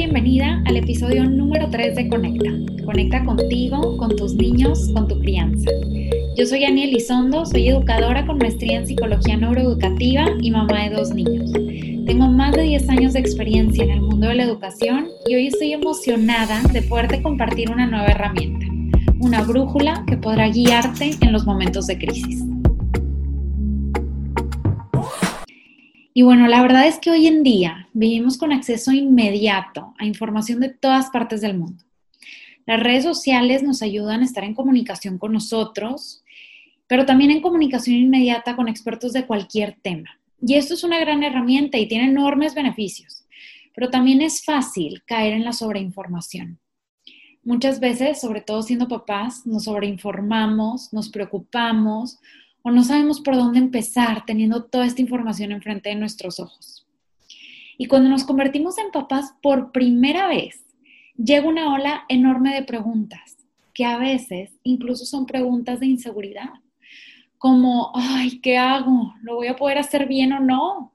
bienvenida al episodio número 3 de Conecta. Conecta contigo, con tus niños, con tu crianza. Yo soy Ani Elizondo, soy educadora con maestría en psicología neuroeducativa y mamá de dos niños. Tengo más de 10 años de experiencia en el mundo de la educación y hoy estoy emocionada de poderte compartir una nueva herramienta, una brújula que podrá guiarte en los momentos de crisis. Y bueno, la verdad es que hoy en día vivimos con acceso inmediato a información de todas partes del mundo. Las redes sociales nos ayudan a estar en comunicación con nosotros, pero también en comunicación inmediata con expertos de cualquier tema. Y esto es una gran herramienta y tiene enormes beneficios, pero también es fácil caer en la sobreinformación. Muchas veces, sobre todo siendo papás, nos sobreinformamos, nos preocupamos o no sabemos por dónde empezar teniendo toda esta información enfrente de nuestros ojos. Y cuando nos convertimos en papás por primera vez, llega una ola enorme de preguntas, que a veces incluso son preguntas de inseguridad, como, ay, ¿qué hago? ¿Lo voy a poder hacer bien o no?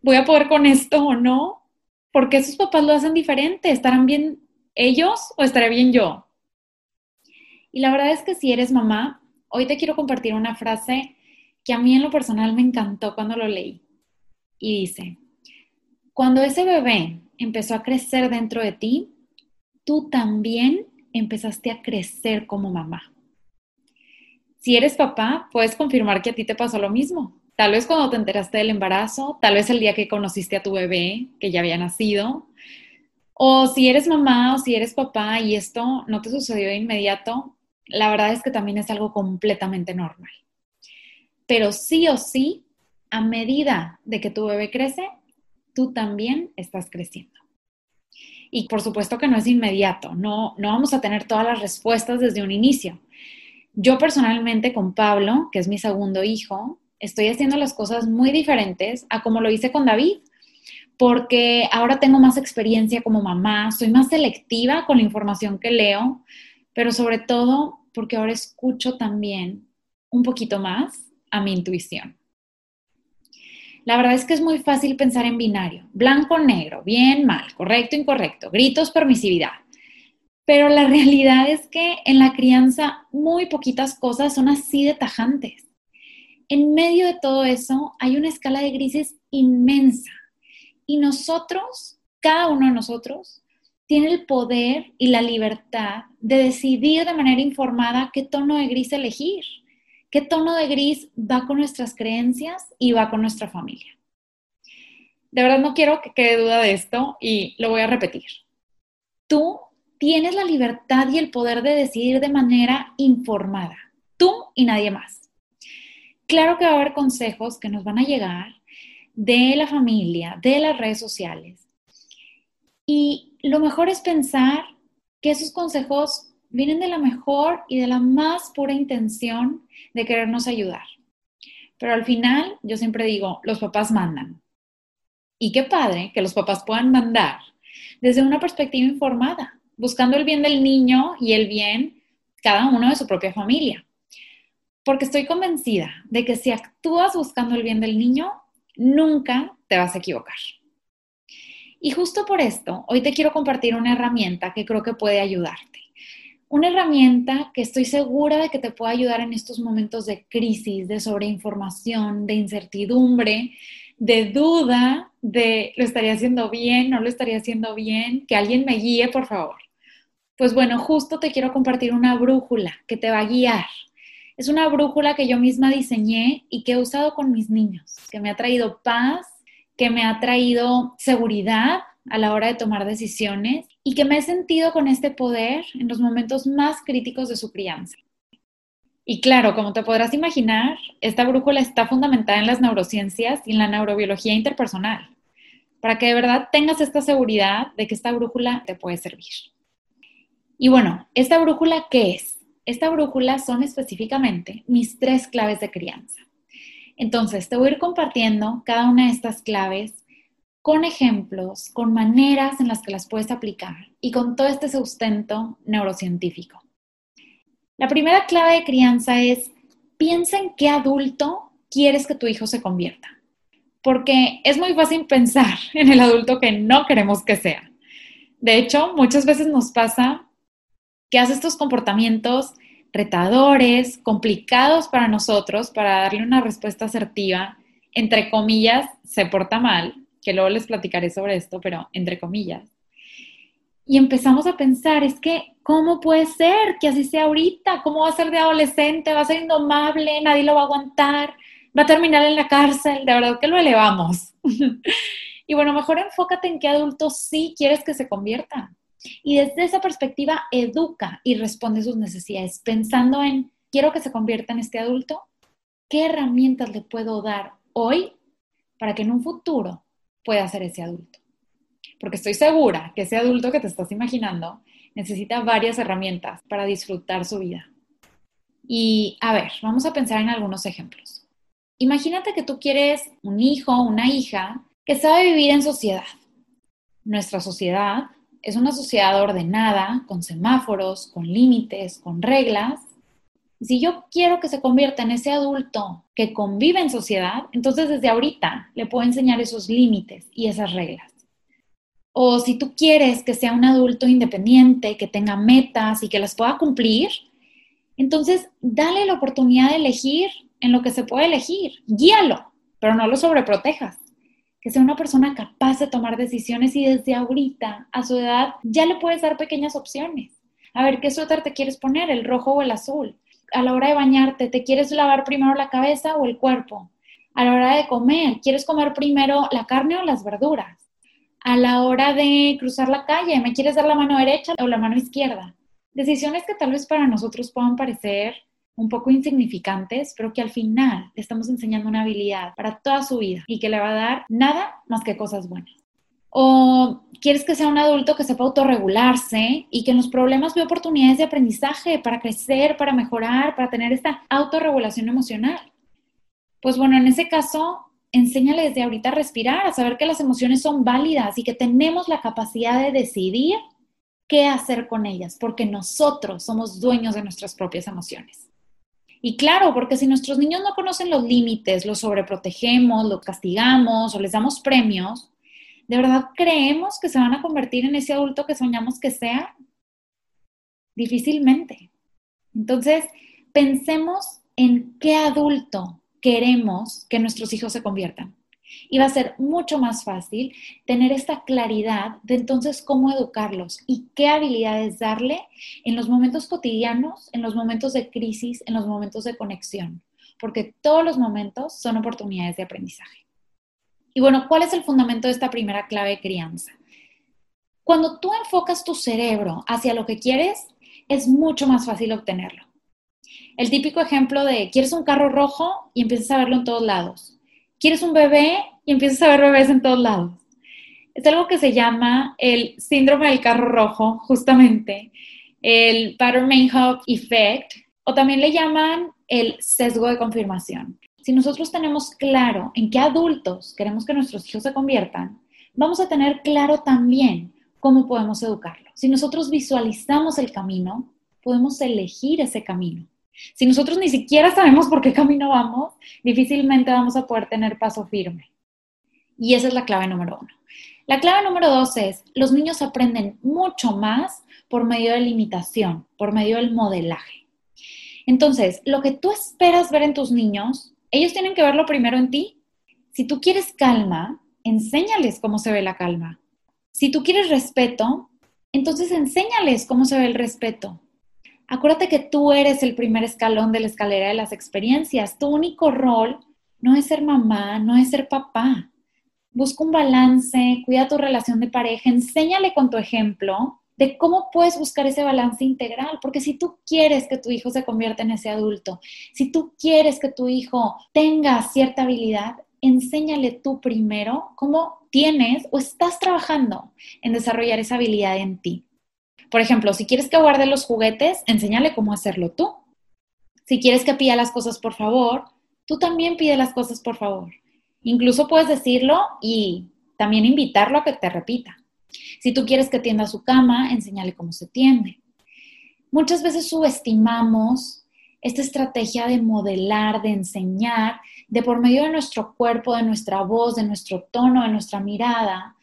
¿Voy a poder con esto o no? Porque esos papás lo hacen diferente, ¿estarán bien ellos o estaré bien yo? Y la verdad es que si eres mamá, Hoy te quiero compartir una frase que a mí en lo personal me encantó cuando lo leí. Y dice, cuando ese bebé empezó a crecer dentro de ti, tú también empezaste a crecer como mamá. Si eres papá, puedes confirmar que a ti te pasó lo mismo. Tal vez cuando te enteraste del embarazo, tal vez el día que conociste a tu bebé, que ya había nacido. O si eres mamá o si eres papá y esto no te sucedió de inmediato, la verdad es que también es algo completamente normal. Pero sí o sí, a medida de que tu bebé crece, tú también estás creciendo. Y por supuesto que no es inmediato, no, no vamos a tener todas las respuestas desde un inicio. Yo personalmente con Pablo, que es mi segundo hijo, estoy haciendo las cosas muy diferentes a como lo hice con David, porque ahora tengo más experiencia como mamá, soy más selectiva con la información que leo, pero sobre todo porque ahora escucho también un poquito más a mi intuición. La verdad es que es muy fácil pensar en binario, blanco, negro, bien, mal, correcto, incorrecto, gritos, permisividad. Pero la realidad es que en la crianza muy poquitas cosas son así de tajantes. En medio de todo eso hay una escala de grises inmensa. Y nosotros, cada uno de nosotros, tiene el poder y la libertad de decidir de manera informada qué tono de gris elegir, qué tono de gris va con nuestras creencias y va con nuestra familia. De verdad no quiero que quede duda de esto y lo voy a repetir. Tú tienes la libertad y el poder de decidir de manera informada, tú y nadie más. Claro que va a haber consejos que nos van a llegar de la familia, de las redes sociales. Y lo mejor es pensar que esos consejos vienen de la mejor y de la más pura intención de querernos ayudar. Pero al final, yo siempre digo, los papás mandan. Y qué padre que los papás puedan mandar desde una perspectiva informada, buscando el bien del niño y el bien cada uno de su propia familia. Porque estoy convencida de que si actúas buscando el bien del niño, nunca te vas a equivocar. Y justo por esto, hoy te quiero compartir una herramienta que creo que puede ayudarte. Una herramienta que estoy segura de que te puede ayudar en estos momentos de crisis, de sobreinformación, de incertidumbre, de duda, de lo estaría haciendo bien, no lo estaría haciendo bien, que alguien me guíe, por favor. Pues bueno, justo te quiero compartir una brújula que te va a guiar. Es una brújula que yo misma diseñé y que he usado con mis niños, que me ha traído paz, que me ha traído seguridad a la hora de tomar decisiones y que me he sentido con este poder en los momentos más críticos de su crianza. Y claro, como te podrás imaginar, esta brújula está fundamentada en las neurociencias y en la neurobiología interpersonal, para que de verdad tengas esta seguridad de que esta brújula te puede servir. Y bueno, ¿esta brújula qué es? Esta brújula son específicamente mis tres claves de crianza. Entonces, te voy a ir compartiendo cada una de estas claves con ejemplos, con maneras en las que las puedes aplicar y con todo este sustento neurocientífico. La primera clave de crianza es, piensa en qué adulto quieres que tu hijo se convierta. Porque es muy fácil pensar en el adulto que no queremos que sea. De hecho, muchas veces nos pasa que hace estos comportamientos retadores, complicados para nosotros, para darle una respuesta asertiva, entre comillas, se porta mal, que luego les platicaré sobre esto, pero entre comillas. Y empezamos a pensar, es que, ¿cómo puede ser que así sea ahorita? ¿Cómo va a ser de adolescente? ¿Va a ser indomable? ¿Nadie lo va a aguantar? ¿Va a terminar en la cárcel? De verdad que lo elevamos. y bueno, mejor enfócate en qué adulto sí quieres que se convierta. Y desde esa perspectiva, educa y responde sus necesidades, pensando en, quiero que se convierta en este adulto, ¿qué herramientas le puedo dar hoy para que en un futuro pueda ser ese adulto? Porque estoy segura que ese adulto que te estás imaginando necesita varias herramientas para disfrutar su vida. Y a ver, vamos a pensar en algunos ejemplos. Imagínate que tú quieres un hijo una hija que sabe vivir en sociedad. Nuestra sociedad es una sociedad ordenada, con semáforos, con límites, con reglas. Si yo quiero que se convierta en ese adulto que convive en sociedad, entonces desde ahorita le puedo enseñar esos límites y esas reglas. O si tú quieres que sea un adulto independiente, que tenga metas y que las pueda cumplir, entonces dale la oportunidad de elegir en lo que se puede elegir. Guíalo, pero no lo sobreprotejas que sea una persona capaz de tomar decisiones y desde ahorita, a su edad, ya le puedes dar pequeñas opciones. A ver, ¿qué suéter te quieres poner? ¿El rojo o el azul? A la hora de bañarte, ¿te quieres lavar primero la cabeza o el cuerpo? A la hora de comer, ¿quieres comer primero la carne o las verduras? A la hora de cruzar la calle, ¿me quieres dar la mano derecha o la mano izquierda? Decisiones que tal vez para nosotros puedan parecer un poco insignificantes, pero que al final le estamos enseñando una habilidad para toda su vida y que le va a dar nada más que cosas buenas. O quieres que sea un adulto que sepa autorregularse y que en los problemas vea oportunidades de aprendizaje para crecer, para mejorar, para tener esta autorregulación emocional. Pues bueno, en ese caso, enséñale desde ahorita a respirar, a saber que las emociones son válidas y que tenemos la capacidad de decidir qué hacer con ellas, porque nosotros somos dueños de nuestras propias emociones. Y claro, porque si nuestros niños no conocen los límites, los sobreprotegemos, los castigamos o les damos premios, ¿de verdad creemos que se van a convertir en ese adulto que soñamos que sea? Difícilmente. Entonces, pensemos en qué adulto queremos que nuestros hijos se conviertan y va a ser mucho más fácil tener esta claridad de entonces cómo educarlos y qué habilidades darle en los momentos cotidianos, en los momentos de crisis, en los momentos de conexión, porque todos los momentos son oportunidades de aprendizaje. Y bueno, ¿cuál es el fundamento de esta primera clave de crianza? Cuando tú enfocas tu cerebro hacia lo que quieres, es mucho más fácil obtenerlo. El típico ejemplo de quieres un carro rojo y empiezas a verlo en todos lados quieres un bebé y empiezas a ver bebés en todos lados. Es algo que se llama el síndrome del carro rojo, justamente, el pattern Mayhawk effect, o también le llaman el sesgo de confirmación. Si nosotros tenemos claro en qué adultos queremos que nuestros hijos se conviertan, vamos a tener claro también cómo podemos educarlos. Si nosotros visualizamos el camino, podemos elegir ese camino. Si nosotros ni siquiera sabemos por qué camino vamos, difícilmente vamos a poder tener paso firme. Y esa es la clave número uno. La clave número dos es, los niños aprenden mucho más por medio de la imitación, por medio del modelaje. Entonces, lo que tú esperas ver en tus niños, ellos tienen que verlo primero en ti. Si tú quieres calma, enséñales cómo se ve la calma. Si tú quieres respeto, entonces enséñales cómo se ve el respeto. Acuérdate que tú eres el primer escalón de la escalera de las experiencias. Tu único rol no es ser mamá, no es ser papá. Busca un balance, cuida tu relación de pareja, enséñale con tu ejemplo de cómo puedes buscar ese balance integral, porque si tú quieres que tu hijo se convierta en ese adulto, si tú quieres que tu hijo tenga cierta habilidad, enséñale tú primero cómo tienes o estás trabajando en desarrollar esa habilidad en ti. Por ejemplo, si quieres que guarde los juguetes, enséñale cómo hacerlo tú. Si quieres que pida las cosas por favor, tú también pide las cosas por favor. Incluso puedes decirlo y también invitarlo a que te repita. Si tú quieres que tienda su cama, enséñale cómo se tiende. Muchas veces subestimamos esta estrategia de modelar, de enseñar, de por medio de nuestro cuerpo, de nuestra voz, de nuestro tono, de nuestra mirada,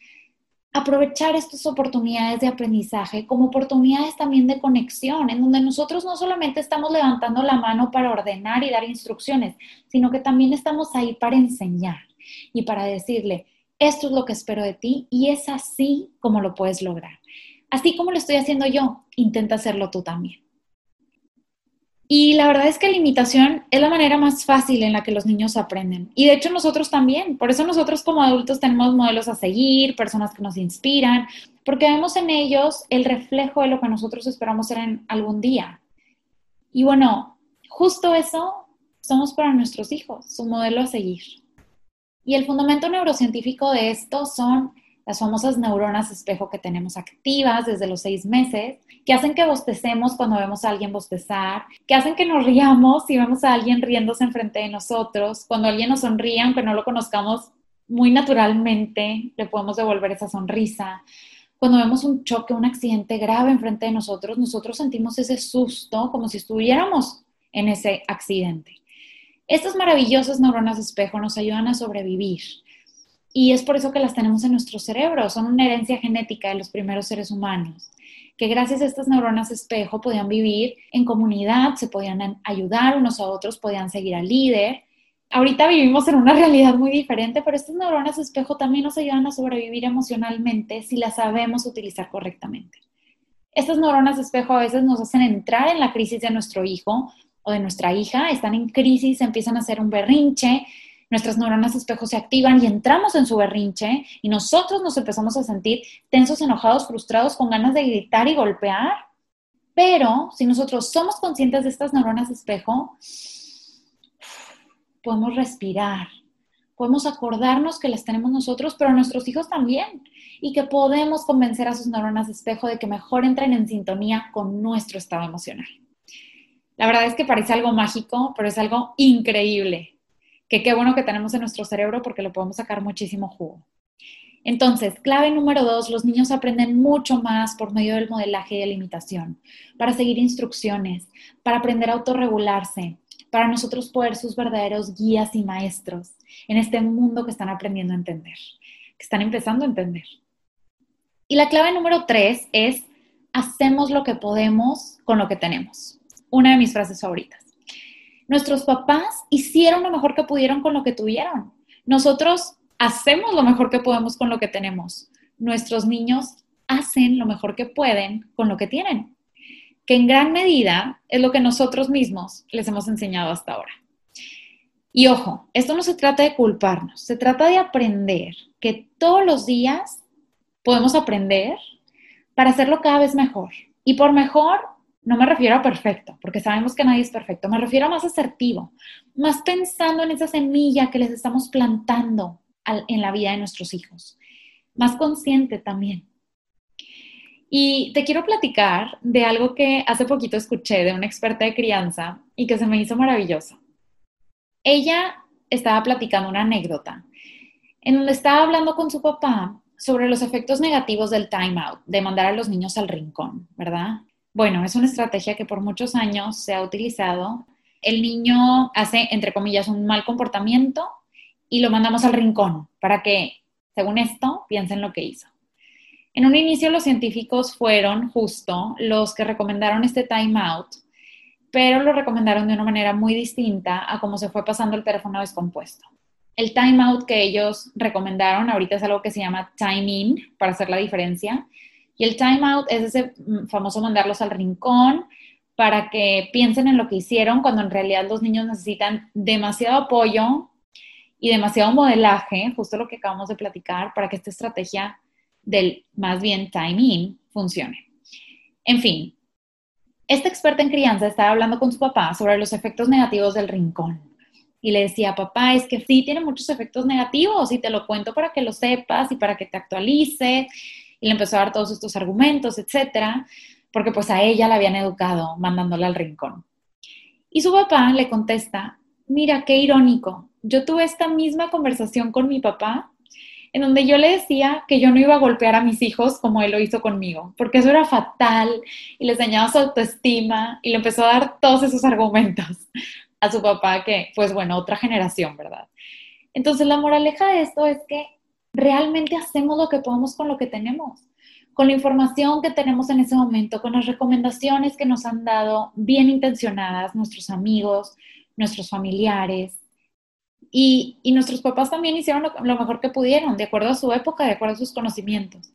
aprovechar estas oportunidades de aprendizaje como oportunidades también de conexión, en donde nosotros no solamente estamos levantando la mano para ordenar y dar instrucciones, sino que también estamos ahí para enseñar y para decirle, esto es lo que espero de ti y es así como lo puedes lograr. Así como lo estoy haciendo yo, intenta hacerlo tú también. Y la verdad es que la imitación es la manera más fácil en la que los niños aprenden. Y de hecho nosotros también. Por eso nosotros como adultos tenemos modelos a seguir, personas que nos inspiran, porque vemos en ellos el reflejo de lo que nosotros esperamos ser en algún día. Y bueno, justo eso somos para nuestros hijos, su modelo a seguir. Y el fundamento neurocientífico de esto son las famosas neuronas espejo que tenemos activas desde los seis meses, que hacen que bostecemos cuando vemos a alguien bostezar, que hacen que nos riamos si vemos a alguien riéndose enfrente de nosotros, cuando alguien nos sonríe, aunque no lo conozcamos muy naturalmente, le podemos devolver esa sonrisa. Cuando vemos un choque, un accidente grave enfrente de nosotros, nosotros sentimos ese susto como si estuviéramos en ese accidente. Estas maravillosas neuronas espejo nos ayudan a sobrevivir, y es por eso que las tenemos en nuestro cerebro, son una herencia genética de los primeros seres humanos, que gracias a estas neuronas espejo podían vivir en comunidad, se podían ayudar unos a otros, podían seguir al líder. Ahorita vivimos en una realidad muy diferente, pero estas neuronas espejo también nos ayudan a sobrevivir emocionalmente si las sabemos utilizar correctamente. Estas neuronas espejo a veces nos hacen entrar en la crisis de nuestro hijo o de nuestra hija, están en crisis, empiezan a hacer un berrinche, nuestras neuronas espejo se activan y entramos en su berrinche y nosotros nos empezamos a sentir tensos, enojados, frustrados, con ganas de gritar y golpear. Pero si nosotros somos conscientes de estas neuronas espejo, podemos respirar, podemos acordarnos que las tenemos nosotros, pero nuestros hijos también, y que podemos convencer a sus neuronas espejo de que mejor entren en sintonía con nuestro estado emocional. La verdad es que parece algo mágico, pero es algo increíble que qué bueno que tenemos en nuestro cerebro porque le podemos sacar muchísimo jugo. Entonces, clave número dos, los niños aprenden mucho más por medio del modelaje y de la para seguir instrucciones, para aprender a autorregularse, para nosotros poder sus verdaderos guías y maestros en este mundo que están aprendiendo a entender, que están empezando a entender. Y la clave número tres es, hacemos lo que podemos con lo que tenemos. Una de mis frases favoritas. Nuestros papás hicieron lo mejor que pudieron con lo que tuvieron. Nosotros hacemos lo mejor que podemos con lo que tenemos. Nuestros niños hacen lo mejor que pueden con lo que tienen, que en gran medida es lo que nosotros mismos les hemos enseñado hasta ahora. Y ojo, esto no se trata de culparnos, se trata de aprender que todos los días podemos aprender para hacerlo cada vez mejor. Y por mejor no me refiero a perfecto, porque sabemos que nadie es perfecto, me refiero a más asertivo, más pensando en esa semilla que les estamos plantando en la vida de nuestros hijos, más consciente también. Y te quiero platicar de algo que hace poquito escuché de una experta de crianza y que se me hizo maravilloso. Ella estaba platicando una anécdota en donde estaba hablando con su papá sobre los efectos negativos del time out, de mandar a los niños al rincón, ¿verdad? Bueno, es una estrategia que por muchos años se ha utilizado. El niño hace, entre comillas, un mal comportamiento y lo mandamos al rincón para que, según esto, piensen lo que hizo. En un inicio los científicos fueron justo los que recomendaron este time out, pero lo recomendaron de una manera muy distinta a cómo se fue pasando el teléfono descompuesto. El time out que ellos recomendaron ahorita es algo que se llama time in, para hacer la diferencia, y el time out es ese mm, famoso mandarlos al rincón para que piensen en lo que hicieron cuando en realidad los niños necesitan demasiado apoyo y demasiado modelaje, justo lo que acabamos de platicar, para que esta estrategia del más bien timing funcione. En fin, esta experta en crianza estaba hablando con su papá sobre los efectos negativos del rincón. Y le decía, papá, es que sí tiene muchos efectos negativos y te lo cuento para que lo sepas y para que te actualices le empezó a dar todos estos argumentos, etcétera, porque pues a ella la habían educado mandándola al rincón. Y su papá le contesta, mira, qué irónico, yo tuve esta misma conversación con mi papá en donde yo le decía que yo no iba a golpear a mis hijos como él lo hizo conmigo, porque eso era fatal y les dañaba su autoestima y le empezó a dar todos esos argumentos a su papá que, pues bueno, otra generación, ¿verdad? Entonces la moraleja de esto es que realmente hacemos lo que podemos con lo que tenemos, con la información que tenemos en ese momento, con las recomendaciones que nos han dado bien intencionadas nuestros amigos, nuestros familiares. Y, nuestros papás también hicieron lo, lo mejor que pudieron, de acuerdo a su época, de acuerdo a sus conocimientos.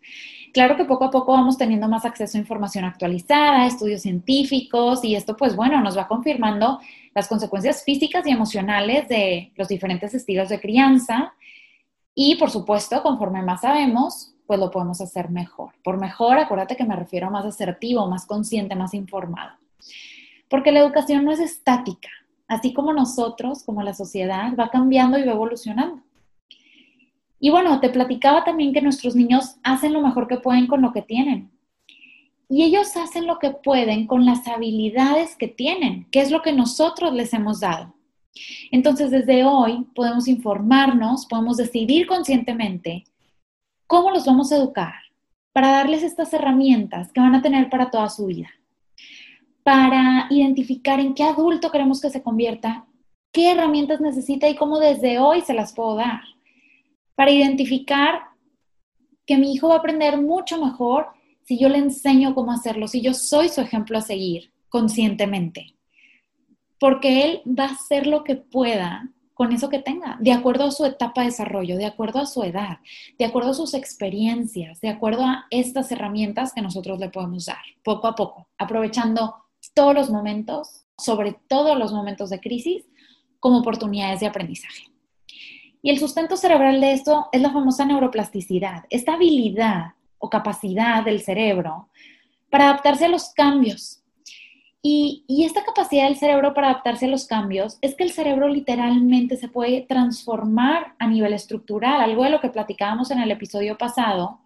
Claro que poco a poco vamos teniendo más acceso a información actualizada, estudios científicos, y esto pues bueno, nos va confirmando las consecuencias físicas y emocionales de los diferentes estilos de crianza y por supuesto, conforme más sabemos, pues lo podemos hacer mejor. Por mejor, acuérdate que me refiero a más asertivo, más consciente, más informado. Porque la educación no es estática, así como nosotros, como la sociedad, va cambiando y va evolucionando. Y bueno, te platicaba también que nuestros niños hacen lo mejor que pueden con lo que tienen. Y ellos hacen lo que pueden con las habilidades que tienen, que es lo que nosotros les hemos dado. Entonces, desde hoy podemos informarnos, podemos decidir conscientemente cómo los vamos a educar para darles estas herramientas que van a tener para toda su vida, para identificar en qué adulto queremos que se convierta, qué herramientas necesita y cómo desde hoy se las puedo dar, para identificar que mi hijo va a aprender mucho mejor si yo le enseño cómo hacerlo, si yo soy su ejemplo a seguir conscientemente porque él va a hacer lo que pueda con eso que tenga, de acuerdo a su etapa de desarrollo, de acuerdo a su edad, de acuerdo a sus experiencias, de acuerdo a estas herramientas que nosotros le podemos dar, poco a poco, aprovechando todos los momentos, sobre todo los momentos de crisis, como oportunidades de aprendizaje. Y el sustento cerebral de esto es la famosa neuroplasticidad, esta habilidad o capacidad del cerebro para adaptarse a los cambios y, esta capacidad del cerebro para adaptarse a los cambios es que el cerebro literalmente se puede transformar a nivel estructural, algo de lo que platicábamos en el episodio pasado,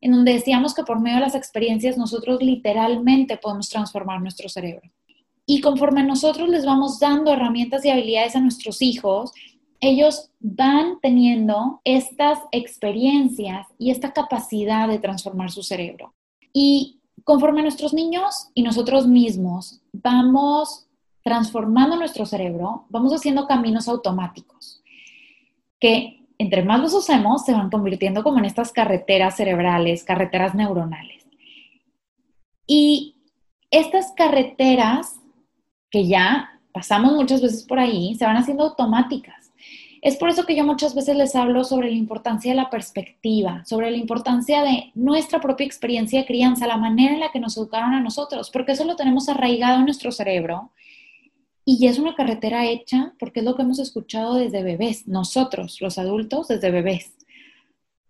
en donde decíamos que por medio de las experiencias nosotros literalmente podemos transformar nuestro cerebro. Y conforme nosotros les vamos dando herramientas y habilidades a nuestros hijos, ellos van teniendo estas experiencias y esta capacidad de transformar su cerebro. Y conforme nuestros niños y nosotros mismos vamos transformando nuestro cerebro, vamos haciendo caminos automáticos que entre más los usemos se van convirtiendo como en estas carreteras cerebrales, carreteras neuronales. Y estas carreteras que ya pasamos muchas veces por ahí, se van haciendo automáticas. Es por eso que yo muchas veces les hablo sobre la importancia de la perspectiva, sobre la importancia de nuestra propia experiencia de crianza, la manera en la que nos educaron a nosotros, porque eso lo tenemos arraigado en nuestro cerebro y es una carretera hecha porque es lo que hemos escuchado desde bebés, nosotros, los adultos, desde bebés.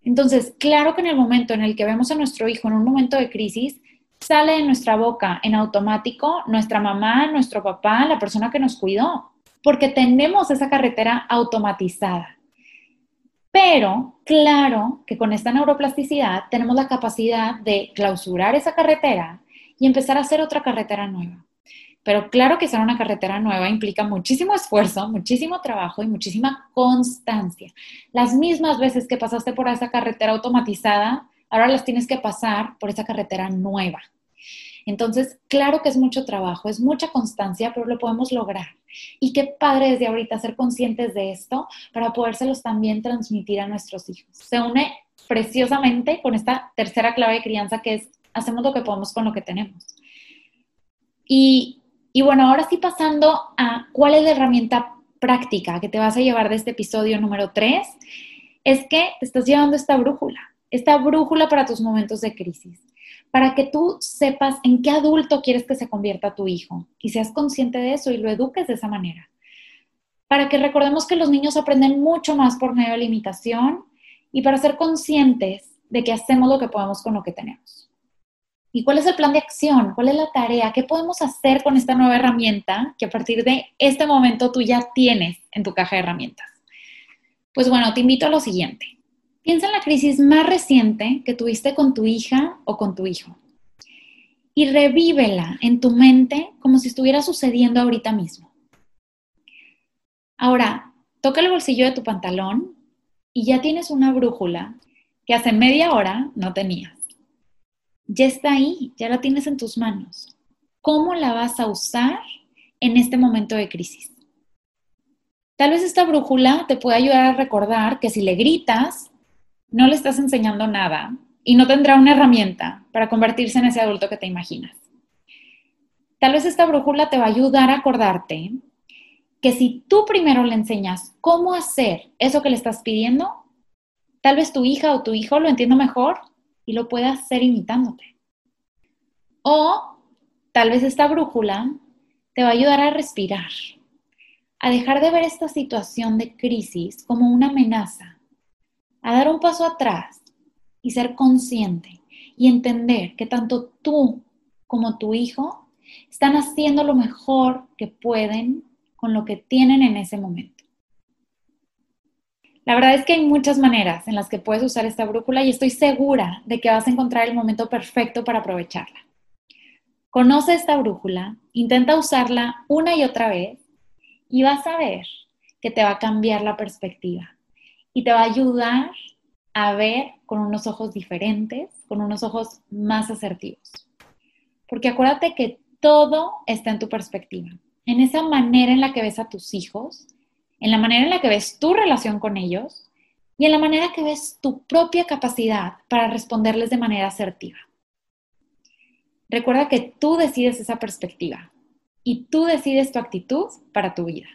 Entonces, claro que en el momento en el que vemos a nuestro hijo en un momento de crisis, sale de nuestra boca en automático nuestra mamá, nuestro papá, la persona que nos cuidó porque tenemos esa carretera automatizada. Pero claro que con esta neuroplasticidad tenemos la capacidad de clausurar esa carretera y empezar a hacer otra carretera nueva. Pero claro que hacer una carretera nueva implica muchísimo esfuerzo, muchísimo trabajo y muchísima constancia. Las mismas veces que pasaste por esa carretera automatizada, ahora las tienes que pasar por esa carretera nueva. Entonces, claro que es mucho trabajo, es mucha constancia, pero lo podemos lograr. Y qué padre desde ahorita ser conscientes de esto para podérselos también transmitir a nuestros hijos. Se une preciosamente con esta tercera clave de crianza que es hacemos lo que podemos con lo que tenemos. Y, y bueno, ahora sí pasando a cuál es la herramienta práctica que te vas a llevar de este episodio número 3, es que te estás llevando esta brújula, esta brújula para tus momentos de crisis para que tú sepas en qué adulto quieres que se convierta tu hijo y seas consciente de eso y lo eduques de esa manera. Para que recordemos que los niños aprenden mucho más por medio de la imitación y para ser conscientes de que hacemos lo que podemos con lo que tenemos. ¿Y cuál es el plan de acción? ¿Cuál es la tarea? ¿Qué podemos hacer con esta nueva herramienta que a partir de este momento tú ya tienes en tu caja de herramientas? Pues bueno, te invito a lo siguiente. Piensa en la crisis más reciente que tuviste con tu hija o con tu hijo y revívela en tu mente como si estuviera sucediendo ahorita mismo. Ahora, toca el bolsillo de tu pantalón y ya tienes una brújula que hace media hora no tenías. Ya está ahí, ya la tienes en tus manos. ¿Cómo la vas a usar en este momento de crisis? Tal vez esta brújula te pueda ayudar a recordar que si le gritas, no le estás enseñando nada y no tendrá una herramienta para convertirse en ese adulto que te imaginas. Tal vez esta brújula te va a ayudar a acordarte que si tú primero le enseñas cómo hacer eso que le estás pidiendo, tal vez tu hija o tu hijo lo entienda mejor y lo pueda hacer imitándote. O tal vez esta brújula te va a ayudar a respirar, a dejar de ver esta situación de crisis como una amenaza, a dar un paso atrás y ser consciente y entender que tanto tú como tu hijo están haciendo lo mejor que pueden con lo que tienen en ese momento. La verdad es que hay muchas maneras en las que puedes usar esta brújula y estoy segura de que vas a encontrar el momento perfecto para aprovecharla. Conoce esta brújula, intenta usarla una y otra vez y vas a ver que te va a cambiar la perspectiva y te va a ayudar a ver con unos ojos diferentes, con unos ojos más asertivos. Porque acuérdate que todo está en tu perspectiva, en esa manera en la que ves a tus hijos, en la manera en la que ves tu relación con ellos y en la manera que ves tu propia capacidad para responderles de manera asertiva. Recuerda que tú decides esa perspectiva y tú decides tu actitud para tu vida.